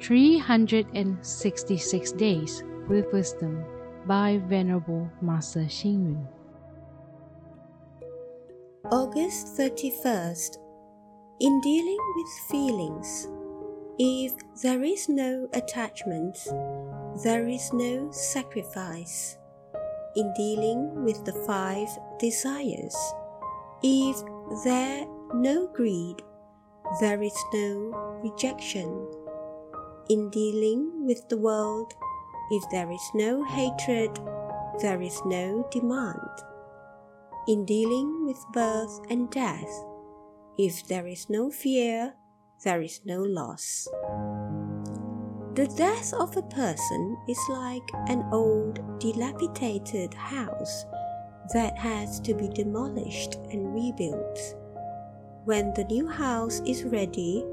366 Days with Wisdom by Venerable Master Hsing Yun. August 31st. In dealing with feelings, if there is no attachment, there is no sacrifice. In dealing with the five desires, if there no greed, there is no rejection. In dealing with the world, if there is no hatred, there is no demand. In dealing with birth and death, if there is no fear, there is no loss. The death of a person is like an old, dilapidated house that has to be demolished and rebuilt. When the new house is ready,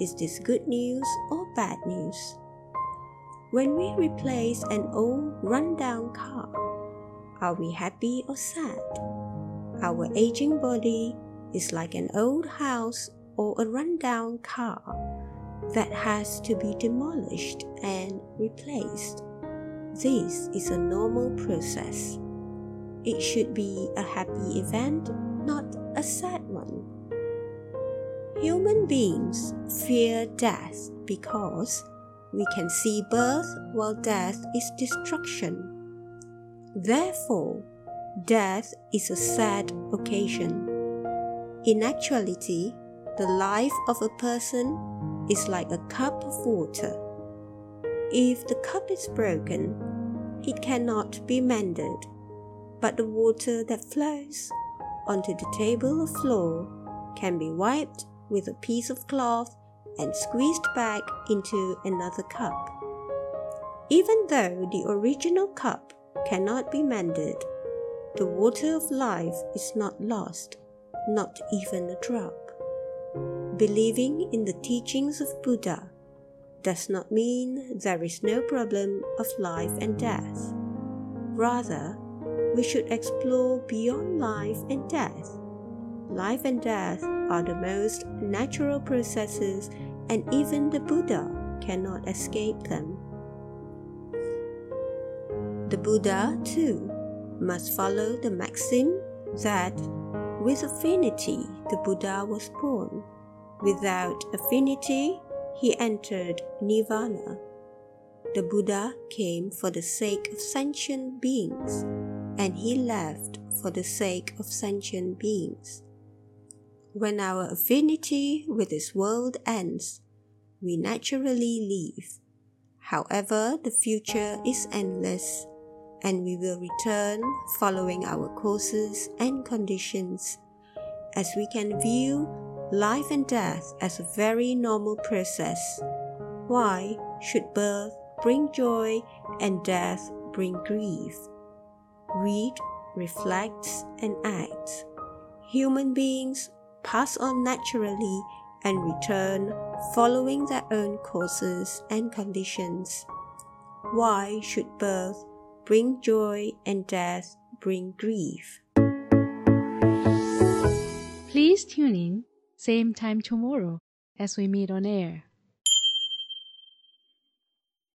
is this good news or bad news? When we replace an old rundown car, are we happy or sad? Our aging body is like an old house or a rundown car that has to be demolished and replaced. This is a normal process. It should be a happy event, not a sad one. Human beings fear death because we can see birth while death is destruction. Therefore, death is a sad occasion. In actuality, the life of a person is like a cup of water. If the cup is broken, it cannot be mended, but the water that flows onto the table or floor can be wiped with a piece of cloth and squeezed back into another cup. Even though the original cup cannot be mended, the water of life is not lost, not even a drop. Believing in the teachings of Buddha does not mean there is no problem of life and death. Rather, we should explore beyond life and death. Life and death are the most natural processes, and even the Buddha cannot escape them. The Buddha, too, must follow the maxim that with affinity the Buddha was born. Without affinity, he entered Nirvana. The Buddha came for the sake of sentient beings, and he left for the sake of sentient beings. When our affinity with this world ends, we naturally leave. However, the future is endless, and we will return following our courses and conditions, as we can view life and death as a very normal process. Why should birth bring joy and death bring grief? Read, reflect, and act. Human beings pass on naturally and return following their own courses and conditions. Why should birth bring joy and death bring grief? Please tune in, same time tomorrow as we meet on air.